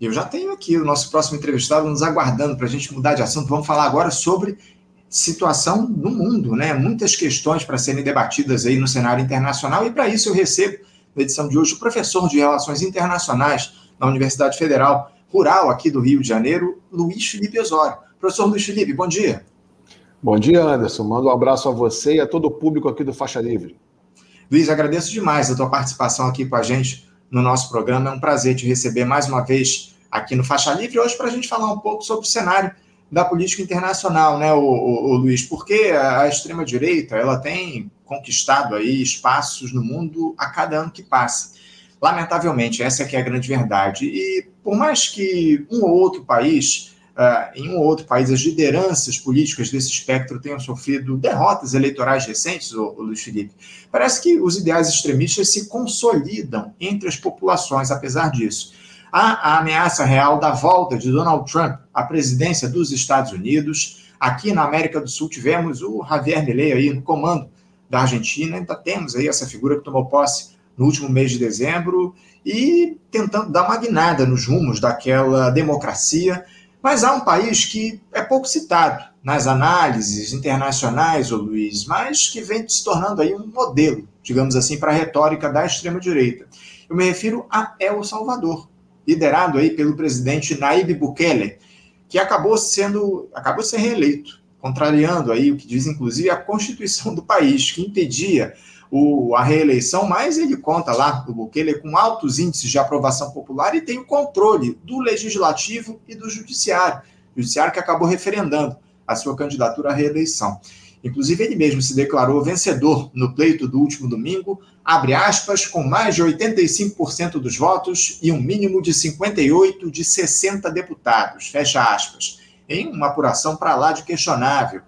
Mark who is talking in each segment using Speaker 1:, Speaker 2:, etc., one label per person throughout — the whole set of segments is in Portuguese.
Speaker 1: Eu já tenho aqui o nosso próximo entrevistado nos aguardando para a gente mudar de assunto. Vamos falar agora sobre situação no mundo, né? Muitas questões para serem debatidas aí no cenário internacional, e para isso eu recebo, na edição de hoje, o professor de Relações Internacionais na Universidade Federal Rural aqui do Rio de Janeiro, Luiz Felipe Osório. Professor Luiz Felipe, bom dia.
Speaker 2: Bom dia, Anderson. Mando um abraço a você e a todo o público aqui do Faixa Livre.
Speaker 1: Luiz, agradeço demais a tua participação aqui com a gente no nosso programa. É um prazer te receber mais uma vez aqui no Faixa Livre, hoje para a gente falar um pouco sobre o cenário da política internacional, né, o, o, o Luiz? Porque a, extrema-direita ela tem conquistado aí espaços no mundo a cada ano que passa. Lamentavelmente, essa é que é a grande verdade. E por mais que um ou outro país Uh, em um ou outro país, as lideranças políticas desse espectro tenham sofrido derrotas eleitorais recentes, o, o Luiz Felipe, parece que os ideais extremistas se consolidam entre as populações, apesar disso. Há a ameaça real da volta de Donald Trump à presidência dos Estados Unidos. Aqui na América do Sul tivemos o Javier Milei aí no comando da Argentina, ainda temos aí essa figura que tomou posse no último mês de dezembro e tentando dar uma guinada nos rumos daquela democracia mas há um país que é pouco citado nas análises internacionais, ô Luiz, mas que vem se tornando aí um modelo, digamos assim, para a retórica da extrema-direita. Eu me refiro a El Salvador, liderado aí pelo presidente Naib Bukele, que acabou sendo, acabou de ser reeleito, contrariando aí o que diz inclusive a Constituição do país, que impedia o, a reeleição, mas ele conta lá, o Bukele, com altos índices de aprovação popular e tem o controle do legislativo e do judiciário, judiciário que acabou referendando a sua candidatura à reeleição. Inclusive, ele mesmo se declarou vencedor no pleito do último domingo, abre aspas, com mais de 85% dos votos e um mínimo de 58 de 60 deputados, fecha aspas, em uma apuração para lá de questionável,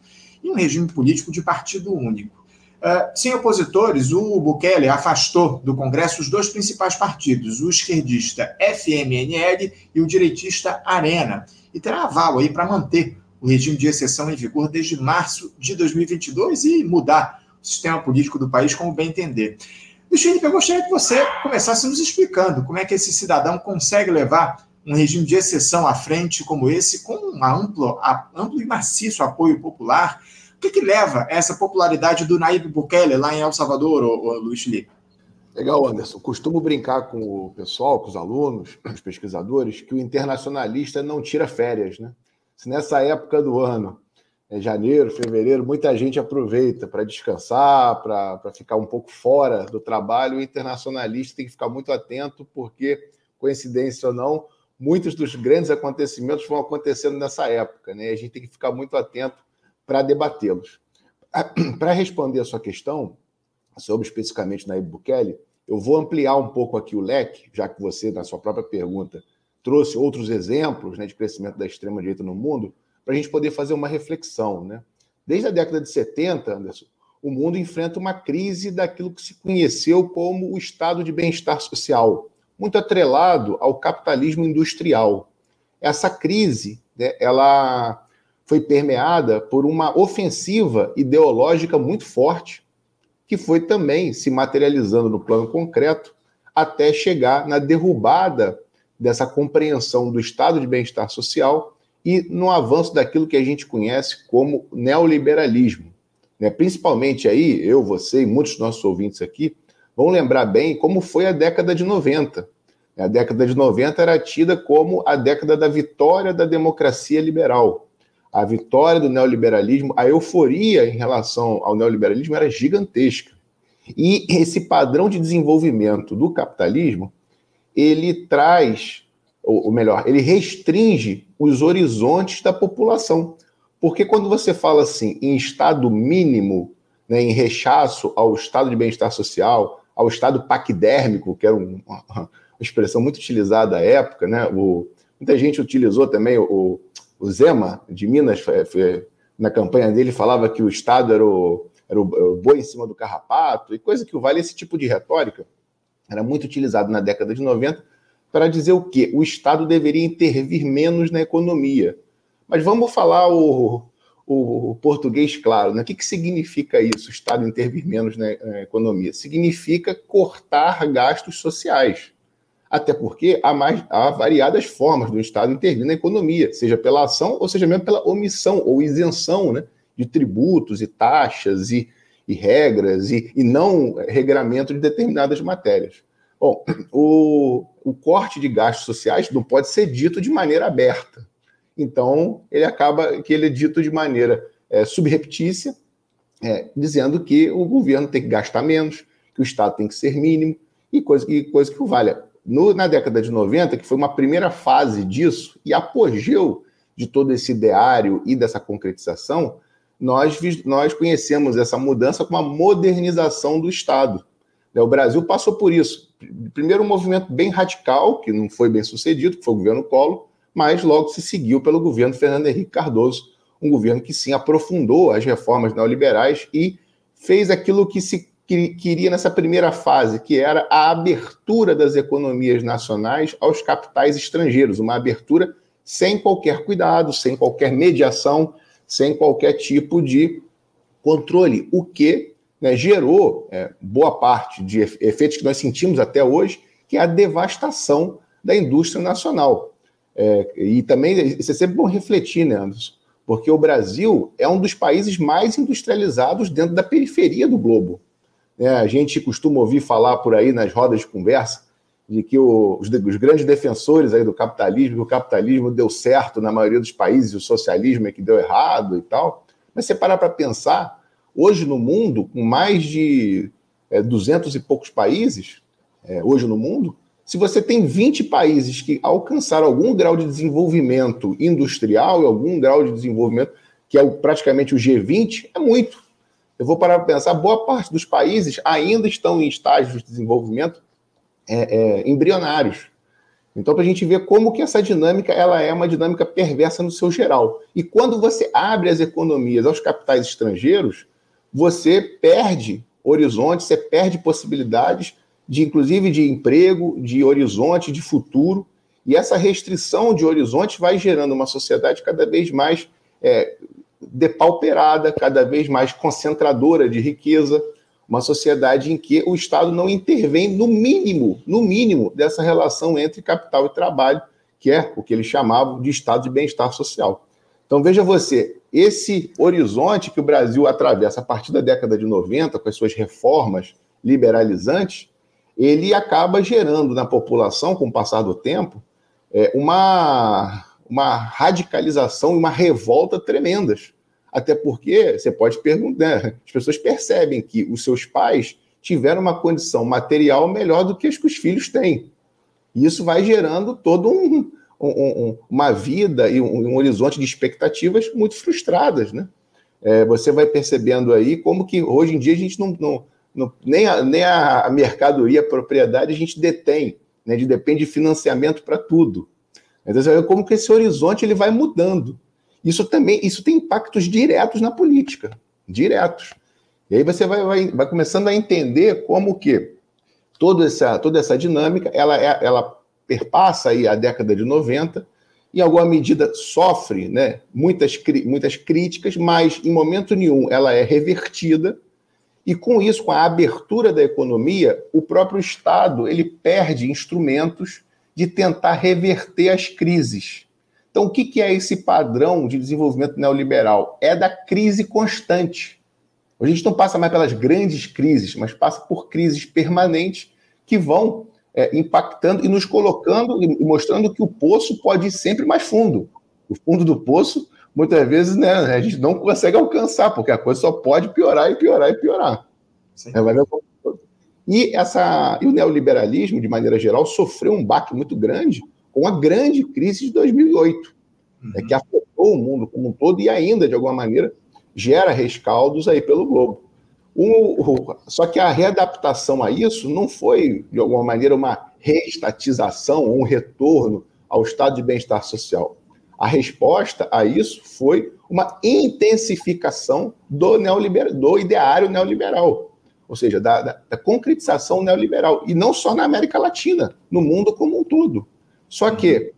Speaker 1: e um regime político de partido único. Uh, sem opositores, o Bukele afastou do Congresso os dois principais partidos, o esquerdista FMNL e o direitista Arena, e terá aval aí para manter o regime de exceção em vigor desde março de 2022 e mudar o sistema político do país como bem entender. Luiz Felipe, eu gostaria que você começasse nos explicando como é que esse cidadão consegue levar um regime de exceção à frente como esse, com um amplo, amplo e maciço apoio popular, que, que leva essa popularidade do Naib Bukele lá em El Salvador, ô, ô, Luiz Felipe?
Speaker 2: Legal, Anderson. Costumo brincar com o pessoal, com os alunos, os pesquisadores, que o internacionalista não tira férias, né? Se nessa época do ano, é janeiro, fevereiro, muita gente aproveita para descansar, para ficar um pouco fora do trabalho, o internacionalista tem que ficar muito atento, porque, coincidência ou não, muitos dos grandes acontecimentos vão acontecendo nessa época, né? A gente tem que ficar muito atento para debatê-los. Para responder a sua questão, sobre especificamente Naib Bukele, eu vou ampliar um pouco aqui o leque, já que você, na sua própria pergunta, trouxe outros exemplos né, de crescimento da extrema-direita no mundo, para a gente poder fazer uma reflexão. Né? Desde a década de 70, Anderson, o mundo enfrenta uma crise daquilo que se conheceu como o estado de bem-estar social, muito atrelado ao capitalismo industrial. Essa crise, né, ela foi permeada por uma ofensiva ideológica muito forte, que foi também se materializando no plano concreto até chegar na derrubada dessa compreensão do estado de bem-estar social e no avanço daquilo que a gente conhece como neoliberalismo. Né? Principalmente aí, eu, você e muitos dos nossos ouvintes aqui vão lembrar bem como foi a década de 90. A década de 90 era tida como a década da vitória da democracia liberal a vitória do neoliberalismo, a euforia em relação ao neoliberalismo era gigantesca. E esse padrão de desenvolvimento do capitalismo, ele traz, ou melhor, ele restringe os horizontes da população. Porque quando você fala assim em estado mínimo, né, em rechaço ao estado de bem-estar social, ao estado paquidérmico, que era uma, expressão muito utilizada à época, né? O, muita gente utilizou também o, o Zema, de Minas, na campanha dele, falava que o Estado era o, era o boi em cima do carrapato, e coisa que vale esse tipo de retórica, era muito utilizado na década de 90 para dizer o quê? O Estado deveria intervir menos na economia. Mas vamos falar o, o, o português claro, né? O que, que significa isso, o Estado intervir menos na, na economia? Significa cortar gastos sociais. Até porque há, mais, há variadas formas do Estado intervir na economia, seja pela ação ou seja mesmo pela omissão ou isenção né, de tributos e taxas e, e regras e, e não regramento de determinadas matérias. Bom, o, o corte de gastos sociais não pode ser dito de maneira aberta. Então, ele acaba que ele é dito de maneira é, subreptícia, é, dizendo que o governo tem que gastar menos, que o Estado tem que ser mínimo, e coisa, e coisa que o valha. No, na década de 90, que foi uma primeira fase disso, e apogeu de todo esse ideário e dessa concretização, nós, nós conhecemos essa mudança como a modernização do Estado. Né, o Brasil passou por isso. Primeiro, um movimento bem radical, que não foi bem sucedido, que foi o governo Collor, mas logo se seguiu pelo governo Fernando Henrique Cardoso, um governo que sim aprofundou as reformas neoliberais e fez aquilo que se queria nessa primeira fase, que era a abertura das economias nacionais aos capitais estrangeiros, uma abertura sem qualquer cuidado, sem qualquer mediação, sem qualquer tipo de controle, o que né, gerou é, boa parte de efeitos que nós sentimos até hoje, que é a devastação da indústria nacional. É, e também isso é sempre bom refletir, né, Anderson? Porque o Brasil é um dos países mais industrializados dentro da periferia do globo. É, a gente costuma ouvir falar por aí nas rodas de conversa de que o, os, os, grandes defensores aí do capitalismo, que o capitalismo deu certo na maioria dos países, o socialismo é que deu errado e tal. Mas você parar para pensar, hoje no mundo, com mais de é, 200 e poucos países, é, hoje no mundo, se você tem 20 países que alcançaram algum grau de desenvolvimento industrial e algum grau de desenvolvimento, que é o, praticamente o G20, é muito. Eu vou parar para pensar, boa parte dos países ainda estão em estágios de desenvolvimento é, é, embrionários. Então, para a gente ver como que essa dinâmica ela é uma dinâmica perversa no seu geral. E quando você abre as economias aos capitais estrangeiros, você perde horizontes, você perde possibilidades de, inclusive, de emprego, de horizonte, de futuro. E essa restrição de horizonte vai gerando uma sociedade cada vez mais é, depauperada, cada vez mais concentradora de riqueza, uma sociedade em que o Estado não intervém no mínimo, no mínimo, dessa relação entre capital e trabalho, que é o que eles chamavam de estado de bem-estar social. Então veja você, esse horizonte que o Brasil atravessa a partir da década de 90, com as suas reformas liberalizantes, ele acaba gerando na população, com o passar do tempo, é, uma, uma radicalização e uma revolta tremendas. Até porque você pode perguntar, né, as pessoas percebem que os seus pais tiveram uma condição material melhor do que as que os filhos têm. E isso vai gerando todo um, um, um, uma vida e um, um, horizonte de expectativas muito frustradas, né? É, você vai percebendo aí como que hoje em dia a gente não, não, não nem, a, nem a mercadoria, a propriedade a gente detém, né? A gente depende de financiamento para tudo. Então você vê como que esse horizonte ele vai mudando. Isso também isso tem impactos diretos na política, diretos. E aí você vai, vai, vai começando a entender como que toda essa, toda essa dinâmica ela, é, ela perpassa aí a década de 90, em alguma medida sofre né, muitas, muitas críticas, mas em momento nenhum ela é revertida, e com isso, com a abertura da economia, o próprio Estado ele perde instrumentos de tentar reverter as crises. Então, o que é esse padrão de desenvolvimento neoliberal? É da crise constante. A gente não passa mais pelas grandes crises, mas passa por crises permanentes que vão é, impactando e nos colocando e mostrando que o poço pode ir sempre mais fundo. O fundo do poço, muitas vezes, né, a gente não consegue alcançar, porque a coisa só pode piorar e piorar e piorar. É, vai ver e, essa, e o neoliberalismo, de maneira geral, sofreu um baque muito grande com a grande crise de 2008, uhum. né, que afetou o mundo como um todo e ainda, de alguma maneira, gera rescaldos aí pelo globo. O, só que a readaptação a isso não foi, de alguma maneira, uma reestatização ou um retorno ao estado de bem-estar social. A resposta a isso foi uma intensificação do, neoliber, do ideário neoliberal, ou seja, da, da, da concretização neoliberal, e não só na América Latina, no mundo como um todo. Só que,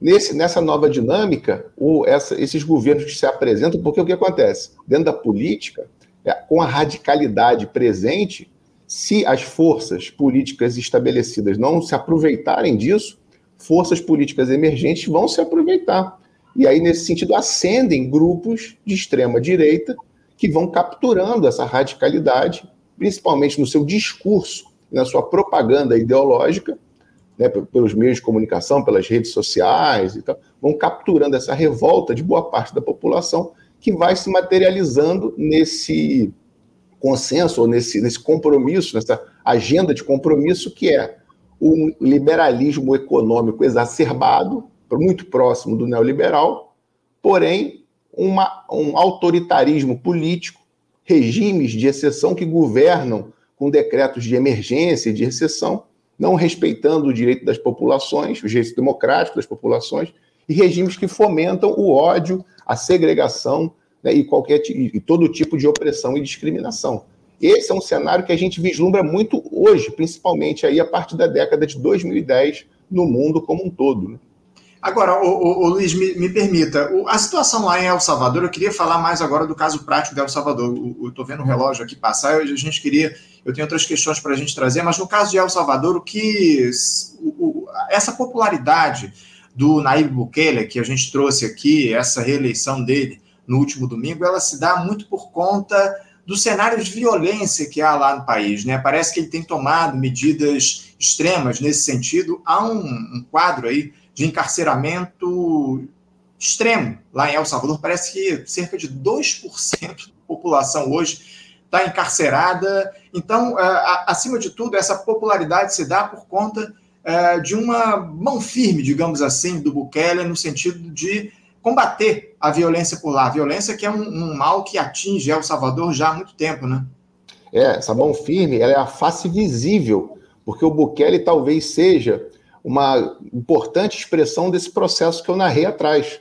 Speaker 2: nesse, nessa nova dinâmica, o, essa, esses governos que se apresentam, porque o que acontece? Dentro da política, é, com a radicalidade presente, Se as forças políticas estabelecidas não se aproveitarem disso, forças políticas emergentes vão se aproveitar. E aí, nesse sentido, ascendem grupos de extrema direita que vão capturando essa radicalidade, principalmente no seu discurso, na sua propaganda ideológica, né, pelos meios de comunicação, pelas redes sociais e tal, vão capturando essa revolta de boa parte da população que vai se materializando nesse consenso ou nesse, nesse compromisso, nessa agenda de compromisso que é um liberalismo econômico exacerbado, muito próximo do neoliberal, porém uma, um autoritarismo político, regimes de exceção que governam com decretos de emergência e de exceção, não respeitando o direito das populações, os direitos democráticos das populações, e regimes que fomentam o ódio, a segregação né, e, qualquer, e todo tipo de opressão e discriminação. Esse é um cenário que a gente vislumbra muito hoje, principalmente aí a partir da década de 2010 no mundo como um todo. Né?
Speaker 1: Agora, o, o, o Luiz, me, me permita, o, a situação lá em El Salvador, eu queria falar mais agora do caso prático de El Salvador. Eu estou vendo o relógio aqui passar, a gente queria, eu tenho outras questões para a gente trazer, mas no caso de El Salvador, o que essa popularidade do Naib Bukele, que a gente trouxe aqui, essa reeleição dele no último domingo, ela se dá muito por conta do cenário de violência que há lá no país. Né? Parece que ele tem tomado medidas extremas nesse sentido. Há um, um quadro aí de encarceramento extremo lá em El Salvador. Parece que cerca de 2% da população hoje está encarcerada. Então, é, acima de tudo, essa popularidade se dá por conta é, de uma mão firme, digamos assim, do Bukele, no sentido de combater a violência por lá. A violência que é um, um, mal que atinge El Salvador já há muito tempo, né?
Speaker 2: É, essa mão firme ela é a face visível, porque o Bukele talvez seja uma importante expressão desse processo que eu narrei atrás.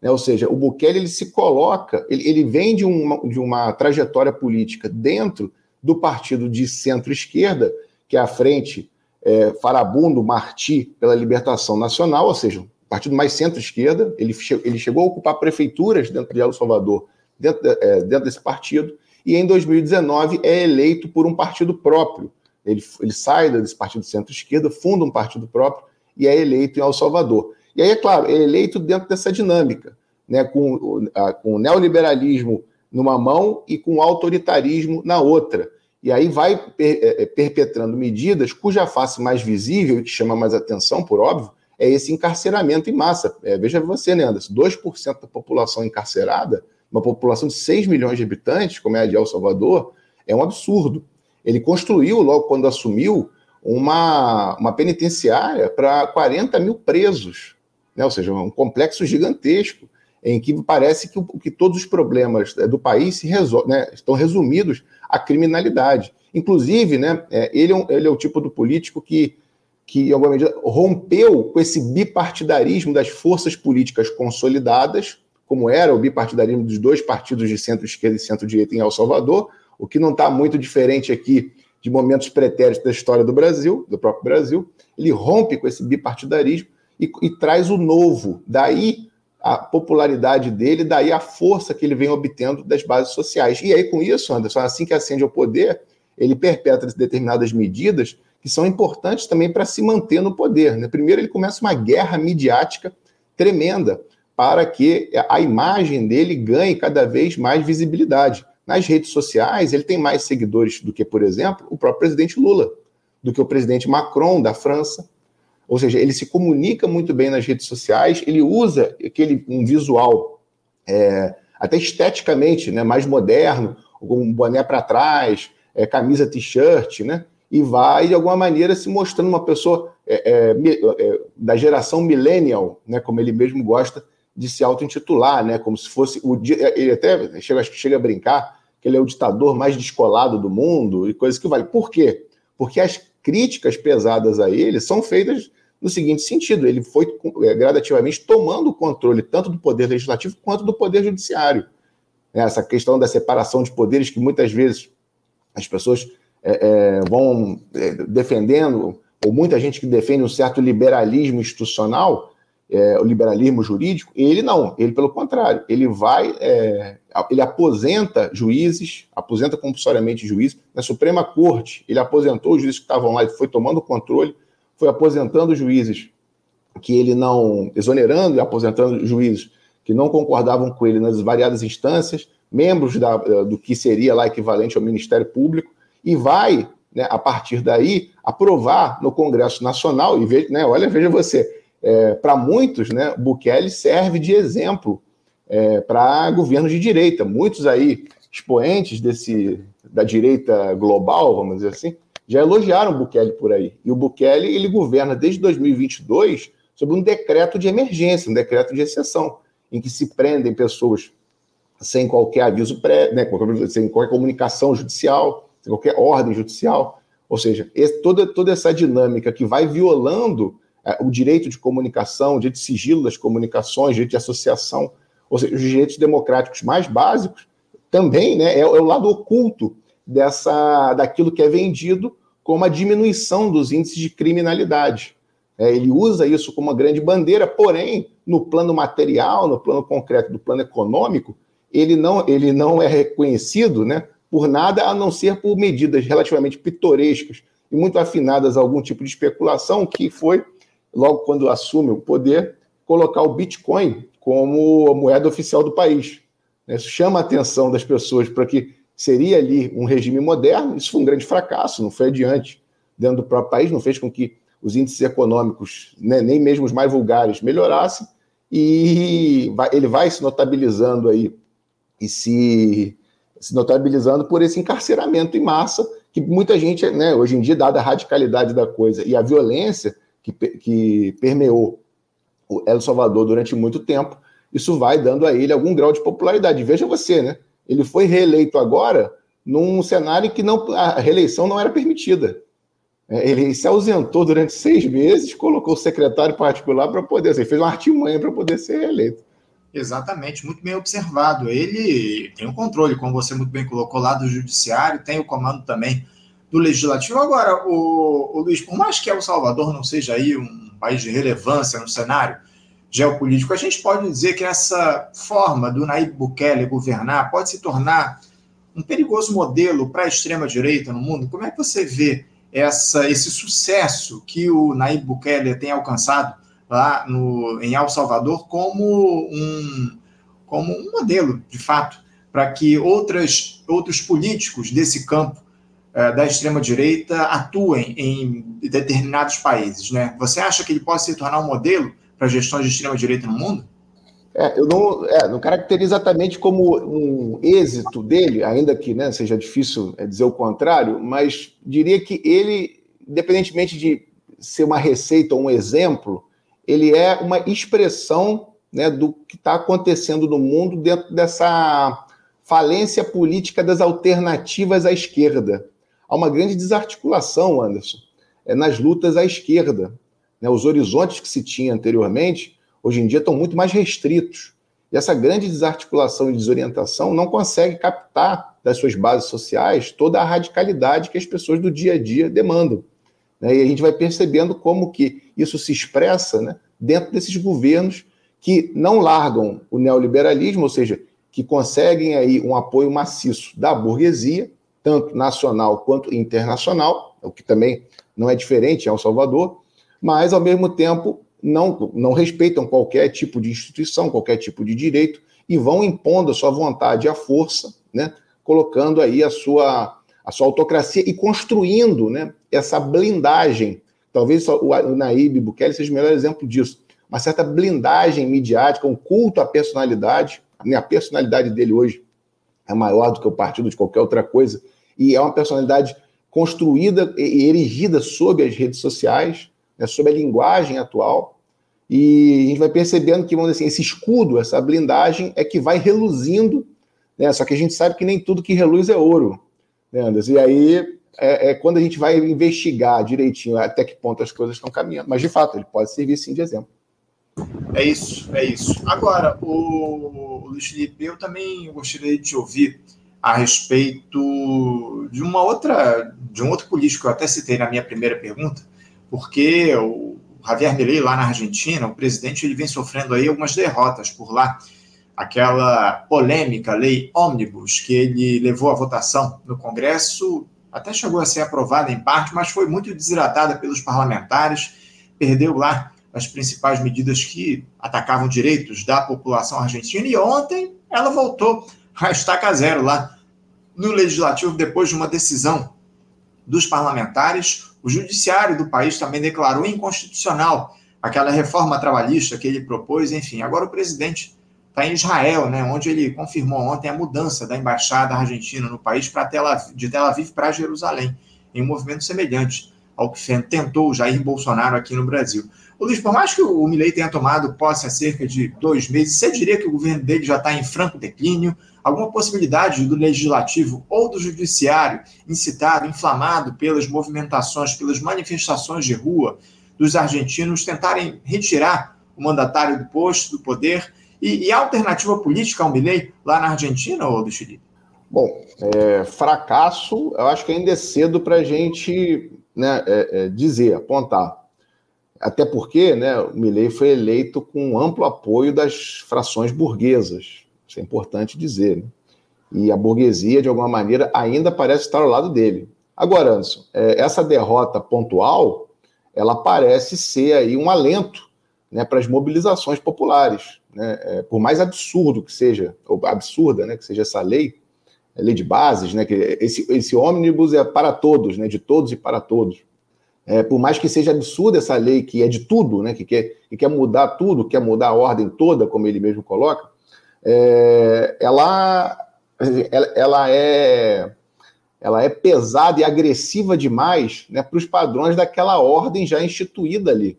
Speaker 2: Né? Ou seja, o Bukele ele se coloca, ele, ele vem de uma, de uma trajetória política dentro do partido de centro-esquerda, que é a frente é, Farabundo Marti pela Libertação Nacional, ou seja, partido mais centro-esquerda, ele, che ele chegou a ocupar prefeituras dentro de El Salvador, dentro, é, dentro desse partido, e em 2019 é eleito por um partido próprio. Ele, ele sai desse partido centro-esquerda, funda um partido próprio e é eleito em El Salvador. E aí, é claro, é eleito dentro dessa dinâmica, né, com, com o neoliberalismo numa mão e com o autoritarismo na outra. E aí vai per, é, é, perpetrando medidas cuja face mais visível e que chama mais atenção, por óbvio, é esse encarceramento em massa. É, veja você, né, Anderson, 2% da população encarcerada, uma população de 6 milhões de habitantes, como é a de El Salvador, é um absurdo. Ele construiu, logo quando assumiu, uma, uma penitenciária para 40 mil presos, né? ou seja, um complexo gigantesco, em que parece que, que todos os problemas do país se resol né, estão resumidos à criminalidade. Inclusive, né, é, ele, é um, ele é o tipo do político que que, em alguma medida, rompeu com esse bipartidarismo das forças políticas consolidadas, como era o bipartidarismo dos dois partidos de centro-esquerda e centro-direita em El Salvador, o que não está muito diferente aqui de momentos pretéritos da história do Brasil, do próprio Brasil. Ele rompe com esse bipartidarismo e, e traz o novo. Daí a popularidade dele, daí a força que ele vem obtendo das bases sociais. E aí, com isso, Anderson, assim que ascende ao poder, ele perpetra determinadas medidas que são importantes também para se manter no poder. Né? Primeiro, ele começa uma guerra midiática tremenda para que a imagem dele ganhe cada vez mais visibilidade. Nas redes sociais, ele tem mais seguidores do que, por exemplo, o próprio presidente Lula, do que o presidente Macron da França. Ou seja, ele se comunica muito bem nas redes sociais, ele usa aquele um visual é, até esteticamente né, mais moderno, com um boné para trás, é, camisa t-shirt, né? e vai, de alguma maneira, se mostrando uma pessoa é, é, é, da geração millennial, né, como ele mesmo gosta de se auto-intitular, né, como se fosse o ele até chega, chega a brincar que ele é o ditador mais descolado do mundo e coisas que vale. Por quê? Porque as críticas pesadas a ele são feitas no seguinte sentido: ele foi é, gradativamente tomando o controle tanto do poder legislativo quanto do poder judiciário. Essa questão da separação de poderes que muitas vezes as pessoas é, é, vão é, defendendo, ou muita gente que defende um certo liberalismo institucional, é, o liberalismo jurídico, ele não, ele pelo contrário, ele vai, é, ele aposenta juízes, aposenta compulsoriamente juízes, na Suprema Corte, ele aposentou os juízes que estavam lá, e foi tomando controle, foi aposentando juízes que ele não, exonerando e aposentando juízes que não concordavam com ele nas variadas instâncias, membros da, do que seria lá equivalente ao Ministério Público, e vai, né, a partir daí, aprovar no Congresso Nacional, e veja, né, olha, veja você, é, para muitos, né, Bukele serve de exemplo é, para governos de direita. Muitos aí, expoentes desse, da direita global, vamos dizer assim, já elogiaram Bukele por aí. E o Bukele, ele governa desde 2022 sob um decreto de emergência, um decreto de exceção, em que se prendem pessoas sem qualquer aviso pré, né, sem qualquer comunicação judicial, sem qualquer ordem judicial. Ou seja, esse, toda, toda essa dinâmica que vai violando o direito de comunicação, o direito de sigilo das comunicações, o direito de associação, ou seja, os direitos democráticos mais básicos, também né, é, é o lado oculto dessa daquilo que é vendido como a diminuição dos índices de criminalidade. É, ele usa isso como uma grande bandeira, porém, no plano material, no plano concreto, do plano econômico, ele não, ele não é reconhecido né, por nada a não ser por medidas relativamente pitorescas e muito afinadas a algum tipo de especulação, que foi logo quando assume o poder, colocar o Bitcoin como moeda oficial do país. Isso chama a atenção das pessoas para que seria ali um regime moderno. Isso foi um grande fracasso, não foi adiante dentro do próprio país, não fez com que os índices econômicos, né, nem mesmo os mais vulgares, melhorassem. E ele vai se notabilizando aí e se, se notabilizando por esse encarceramento em massa que muita gente, né, hoje em dia, dada a radicalidade da coisa e a violência, que, que permeou o El Salvador durante muito tempo, isso vai dando a ele algum grau de popularidade. Veja você, né? Ele foi reeleito agora num cenário em que não, a reeleição não era permitida. É, ele se ausentou durante seis meses, colocou o secretário particular para poder, assim, fez uma artimanha para poder ser reeleito.
Speaker 1: Exatamente, muito bem observado. Ele tem o controle, como você muito bem colocou, lá do judiciário, tem o comando também do legislativo. Agora, o, o Luiz, por mais que El Salvador não seja aí um país de relevância no cenário geopolítico, a gente pode dizer que essa forma do Nayib Bukele governar pode se tornar um perigoso modelo para a extrema-direita no mundo? Como é que você vê essa, esse sucesso que o Nayib Bukele tem alcançado lá no, em El Salvador como um, como um modelo, de fato, para que outras, outros políticos desse campo da extrema-direita atuem em determinados países. Né? Você acha que ele pode se tornar um modelo para gestões de extrema-direita no mundo?
Speaker 2: É, eu não, é, não caracterizo exatamente como um êxito dele, ainda que né, seja difícil é, dizer o contrário, mas diria que ele, independentemente de ser uma receita ou um exemplo, ele é uma expressão né, do que está acontecendo no mundo dentro dessa falência política das alternativas à esquerda há uma grande desarticulação, Anderson, é, nas lutas à esquerda. Né? Os horizontes que se tinha anteriormente, hoje em dia, estão muito mais restritos. E essa grande desarticulação e desorientação não consegue captar das suas bases sociais toda a radicalidade que as pessoas do dia a dia demandam. Né? E a gente vai percebendo como que isso se expressa né, dentro desses governos que não largam o neoliberalismo, ou seja, que conseguem aí um apoio maciço da burguesia, tanto nacional quanto internacional, o que também não é diferente em El Salvador, mas, ao mesmo tempo, não, não respeitam qualquer tipo de instituição, qualquer tipo de direito, e vão impondo a sua vontade a força, né, colocando aí a sua, a sua autocracia e construindo né, essa blindagem. Talvez o, Naíbe Bukele seja o melhor exemplo disso. Uma certa blindagem midiática, um culto à personalidade. A personalidade dele hoje é maior do que o partido de qualquer outra coisa, e é uma personalidade construída e erigida sob as redes sociais, né, sob a linguagem atual, e a gente vai percebendo que, vamos dizer assim, esse escudo, essa blindagem é que vai reluzindo, né, só que a gente sabe que nem tudo que reluz é ouro, né? E aí é, é, quando a gente vai investigar direitinho até que ponto as coisas estão caminhando. Mas, de fato, ele pode servir sim de exemplo.
Speaker 1: É isso, é isso. Agora, o Luiz Felipe, eu também gostaria de ouvir a respeito de uma outra, de um outro político que eu até citei na minha primeira pergunta, porque o Javier Milei lá na Argentina, o presidente ele vem sofrendo aí algumas derrotas por lá. Aquela polêmica lei ônibus que ele levou à votação no Congresso até chegou a ser aprovada em parte, mas foi muito desidratada pelos parlamentares, perdeu lá as principais medidas que atacavam direitos da população argentina e ontem ela voltou a estaca zero lá no legislativo depois de uma decisão dos parlamentares. O judiciário do país também declarou inconstitucional aquela reforma trabalhista que ele propôs. Enfim, agora o presidente está em Israel, né, onde ele confirmou ontem a mudança da embaixada argentina no país para de Tel Aviv para Jerusalém, em um movimento semelhante ao que tentou Jair Bolsonaro aqui no Brasil. O Luiz, por mais que o Milei tenha tomado posse há cerca de dois meses, você diria que o governo dele já está em franco declínio? Alguma possibilidade do legislativo ou do judiciário, incitado, inflamado pelas movimentações, pelas manifestações de rua dos argentinos, tentarem retirar o mandatário do posto, do poder? E, e a alternativa política ao Milei lá na Argentina, ou do Chile?
Speaker 2: Bom, é, fracasso, eu acho que ainda é cedo para a gente né, é, é, dizer, apontar. Até porque né, o Milley foi eleito com amplo apoio das frações burguesas. Isso é importante dizer. Né? E a burguesia, de alguma maneira, ainda parece estar ao lado dele. Agora, Anderson, é, essa derrota pontual, ela parece ser aí um alento né, para as mobilizações populares. Né? É, por mais absurdo que seja, ou absurda né, que seja essa lei, lei de bases, né, que esse, esse ônibus é para todos, né, de todos e para todos. É, por mais que seja absurda essa lei, que é de tudo, né, que, quer, que quer mudar tudo, quer mudar a ordem toda, como ele mesmo coloca, é, ela, ela, ela, é, ela é pesada e agressiva demais né, para os padrões daquela ordem já instituída ali.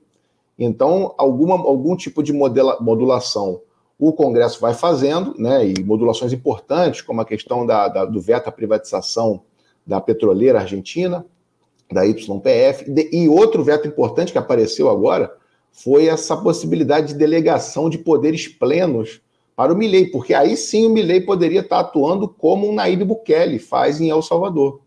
Speaker 2: Então, alguma, algum tipo de modela, modulação o Congresso vai fazendo, né, e modulações importantes, como a questão da, da, do veto à privatização da petroleira argentina, da YPF, e outro veto importante que apareceu agora foi essa possibilidade de delegação de poderes plenos para o Milley, porque aí sim o Milley poderia estar atuando como o Naíbe Bukele faz em El Salvador.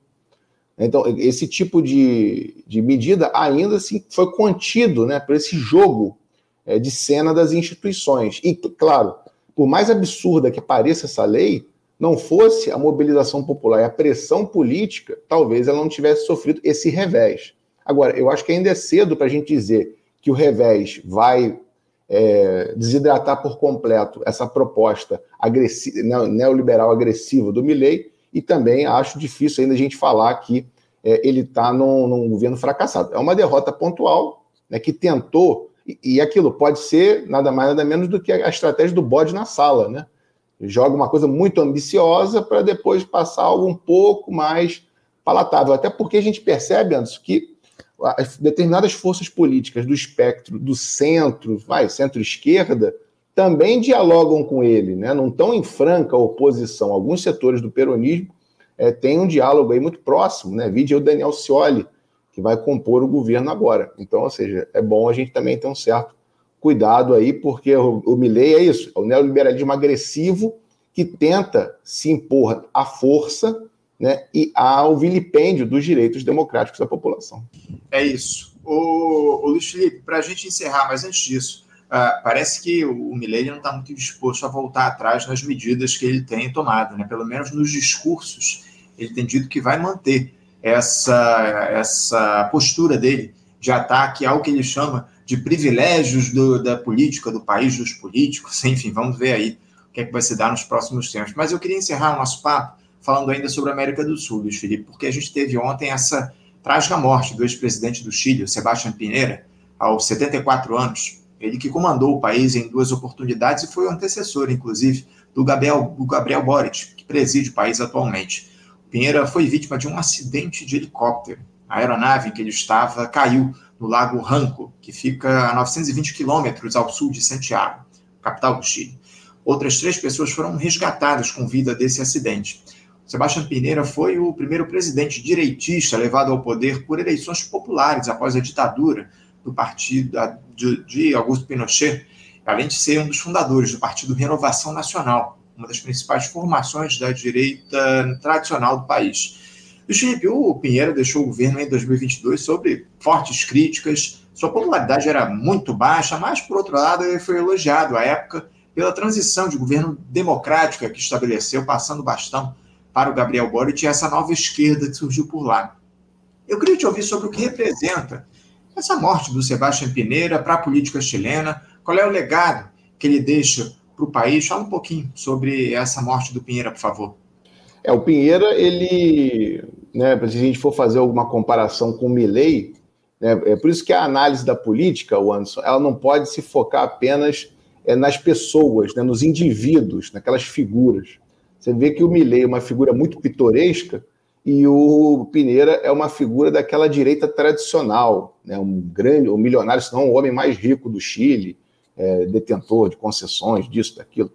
Speaker 2: Então, esse tipo de, de medida ainda assim foi contido né, por esse jogo é, de cena das instituições. E, claro, por mais absurda que pareça essa lei, não fosse a mobilização popular e a pressão política, talvez ela não tivesse sofrido esse revés. Agora, eu acho que ainda é cedo para a gente dizer que o revés vai é, desidratar por completo essa proposta agressiva, neoliberal agressiva do Milley, e também acho difícil ainda a gente falar que é, ele está num, num, governo fracassado. É uma derrota pontual né, que tentou e, aquilo pode ser nada mais nada menos do que a estratégia do bode na sala, né? Joga uma coisa muito ambiciosa para depois passar algo um pouco mais palatável. Até porque a gente percebe, Anderson, que determinadas forças políticas do espectro do centro, vai, centro-esquerda, também dialogam com ele, né? não estão em franca oposição. Alguns setores do peronismo é, têm um diálogo aí muito próximo, né? Vide o Daniel Scioli, que vai compor o governo agora. Então, ou seja, é bom a gente também ter um certo cuidado aí, porque o, o Milley é isso, é o neoliberalismo agressivo que tenta se impor à força né, e ao vilipêndio dos direitos democráticos da população.
Speaker 1: É isso. O, o Luiz Felipe, para a gente encerrar, mas antes disso, uh, parece que o, o Milley não está muito disposto a voltar atrás nas medidas que ele tem tomado, né? pelo menos nos discursos, ele tem dito que vai manter essa, essa postura dele de ataque ao que ele chama de privilégios do, da política, do país dos políticos, enfim, vamos ver aí o que é que vai se dar nos próximos tempos. Mas eu queria encerrar o nosso papo falando ainda sobre a América do Sul, Luiz Felipe, porque a gente teve ontem essa trágica morte do ex-presidente do Chile, Sebastião Pinheira, aos 74 anos. Ele que comandou o país em duas oportunidades e foi o antecessor, inclusive, do Gabriel, do Gabriel Boric, que preside o país atualmente. Pinheira foi vítima de um acidente de helicóptero. A aeronave em que ele estava caiu no Lago Ranco, que fica a 920 quilômetros ao sul de Santiago, capital do Chile. Outras três pessoas foram resgatadas com vida desse acidente. Sebastião Pinheira foi o primeiro presidente direitista levado ao poder por eleições populares após a ditadura do partido de Augusto Pinochet, além de ser um dos fundadores do Partido Renovação Nacional, uma das principais formações da direita tradicional do país. O Felipe, o Pinheiro deixou o governo em 2022 sobre fortes críticas Sua popularidade era muito baixa, mas, por outro lado, ele foi elogiado à época pela transição de governo democrática que estabeleceu, passando bastão para o Gabriel Boric e essa nova esquerda que surgiu por lá. Eu queria te ouvir sobre o que representa essa morte do Sebastião Pineira para a política chilena, qual é o legado que ele deixa para o país. Fala um pouquinho sobre essa morte do Pinheira, por favor.
Speaker 2: É, o Pinheira, ele, né, se a gente for fazer alguma comparação com o Milley, né, é por isso que a análise da política, o Anderson, ela não pode se focar apenas é, nas pessoas, né, nos indivíduos, naquelas figuras. Você vê que o Milley é uma figura muito pitoresca e o Pinheira é uma figura daquela direita tradicional, né, um grande, um milionário, se não o homem mais rico do Chile, é, detentor de concessões, disso, daquilo,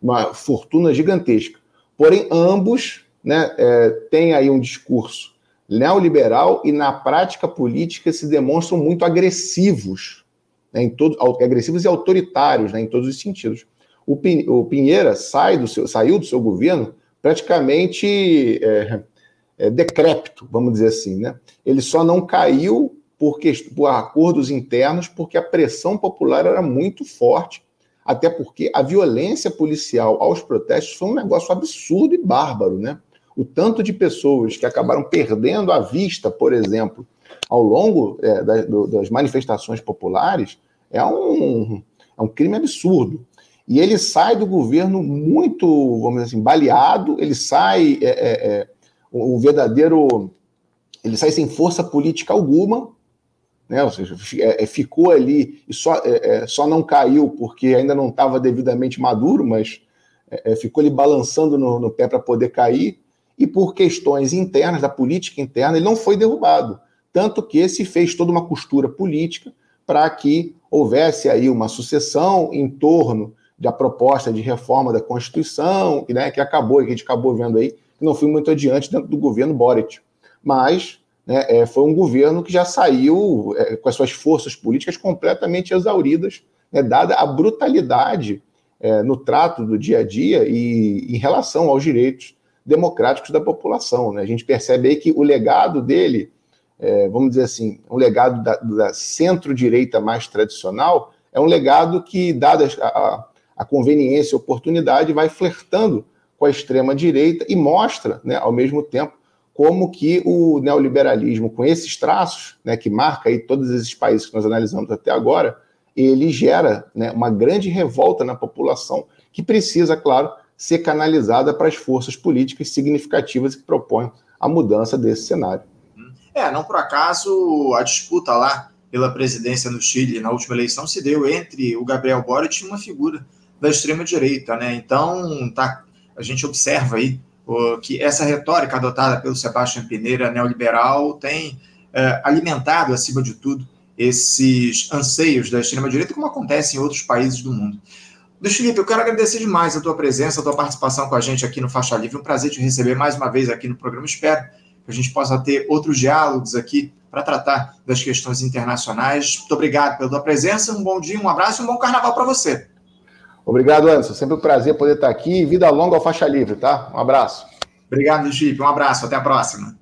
Speaker 2: uma fortuna gigantesca. Porém, ambos né, é, têm aí um discurso neoliberal e na prática política se demonstram muito agressivos, né, em todo, agressivos e autoritários né, em todos os sentidos. O, Pinheira sai do seu, saiu do seu governo praticamente é, é, decrépito, vamos dizer assim. Né? Ele só não caiu por, por acordos internos, porque a pressão popular era muito forte, até porque a violência policial aos protestos foi um negócio absurdo e bárbaro, né? O tanto de pessoas que acabaram perdendo a vista, por exemplo, ao longo é, das manifestações populares, é um, é um crime absurdo. E ele sai do governo muito, vamos dizer assim, baleado, ele sai é, é, é um verdadeiro. Ele sai sem força política alguma, né? Ou seja, é, é, ficou ali e só, é, é, só não caiu porque ainda não estava devidamente maduro, mas é, ficou ali balançando no, no pé para poder cair, e por questões internas, da política interna, ele não foi derrubado. Tanto que se fez toda uma costura política para que houvesse aí uma sucessão em torno da proposta de reforma da Constituição, né, que acabou, que a gente acabou vendo aí, que não foi muito adiante dentro do governo Boric. Mas né, é, foi um governo que já saiu é, com as suas forças políticas completamente exauridas, né, dada a brutalidade é, no trato do dia a dia e em relação aos direitos democráticos da população. Né? A gente percebe aí que o legado dele, é, vamos dizer assim, um legado da, da centro-direita mais tradicional, é um legado que, dada a, a conveniência e oportunidade, vai flertando com a extrema-direita e mostra, né, ao mesmo tempo, como que o neoliberalismo, com esses traços, né, que marca aí todos esses países que nós analisamos até agora, ele gera né, uma grande revolta na população, que precisa, claro, ser canalizada para as forças políticas significativas que propõem a mudança desse cenário.
Speaker 1: É, não por acaso a disputa lá pela presidência no Chile na última eleição se deu entre o Gabriel Boric e uma figura da extrema direita, né? Então, tá, a gente observa aí que essa retórica adotada pelo Sebastião Pineira neoliberal tem é, alimentado, acima de tudo, esses anseios da extrema-direita, como acontece em outros países do mundo. Luiz Felipe, eu quero agradecer demais a tua presença, a tua participação com a gente aqui no Faixa Livre. Um prazer te receber mais uma vez aqui no programa. Espero que a gente possa ter outros diálogos aqui para tratar das questões internacionais. Muito obrigado pela tua presença. Um bom dia, um abraço e um bom carnaval para você.
Speaker 2: Obrigado, Anderson. Sempre um prazer poder estar aqui. Vida longa ao faixa livre, tá? Um abraço.
Speaker 1: Obrigado, Felipe. Um abraço. Até a próxima.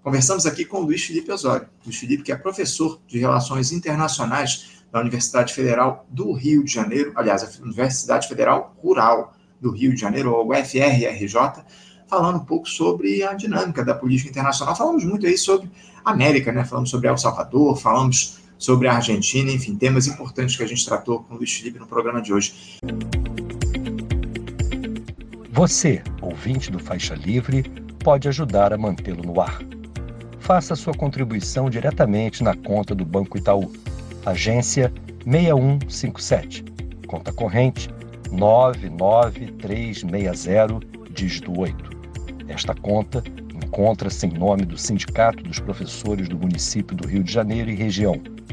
Speaker 1: Conversamos aqui com o Luiz Felipe Osório. Luiz Felipe, que é professor de Relações Internacionais da Universidade Federal do Rio de Janeiro, aliás, a Universidade Federal Rural do Rio de Janeiro, ou UFRRJ, falando um pouco sobre a dinâmica da política internacional. Falamos muito aí sobre América, né? Falamos sobre El Salvador, falamos sobre a Argentina, enfim, temas importantes que a gente tratou com o Luiz Felipe no programa de hoje.
Speaker 3: Você, ouvinte do Faixa Livre, pode ajudar a mantê-lo no ar. Faça sua contribuição diretamente na conta do Banco Itaú, agência 6157, conta corrente 99360, dígito 8. Esta conta encontra-se em nome do Sindicato dos Professores do Município do Rio de Janeiro e região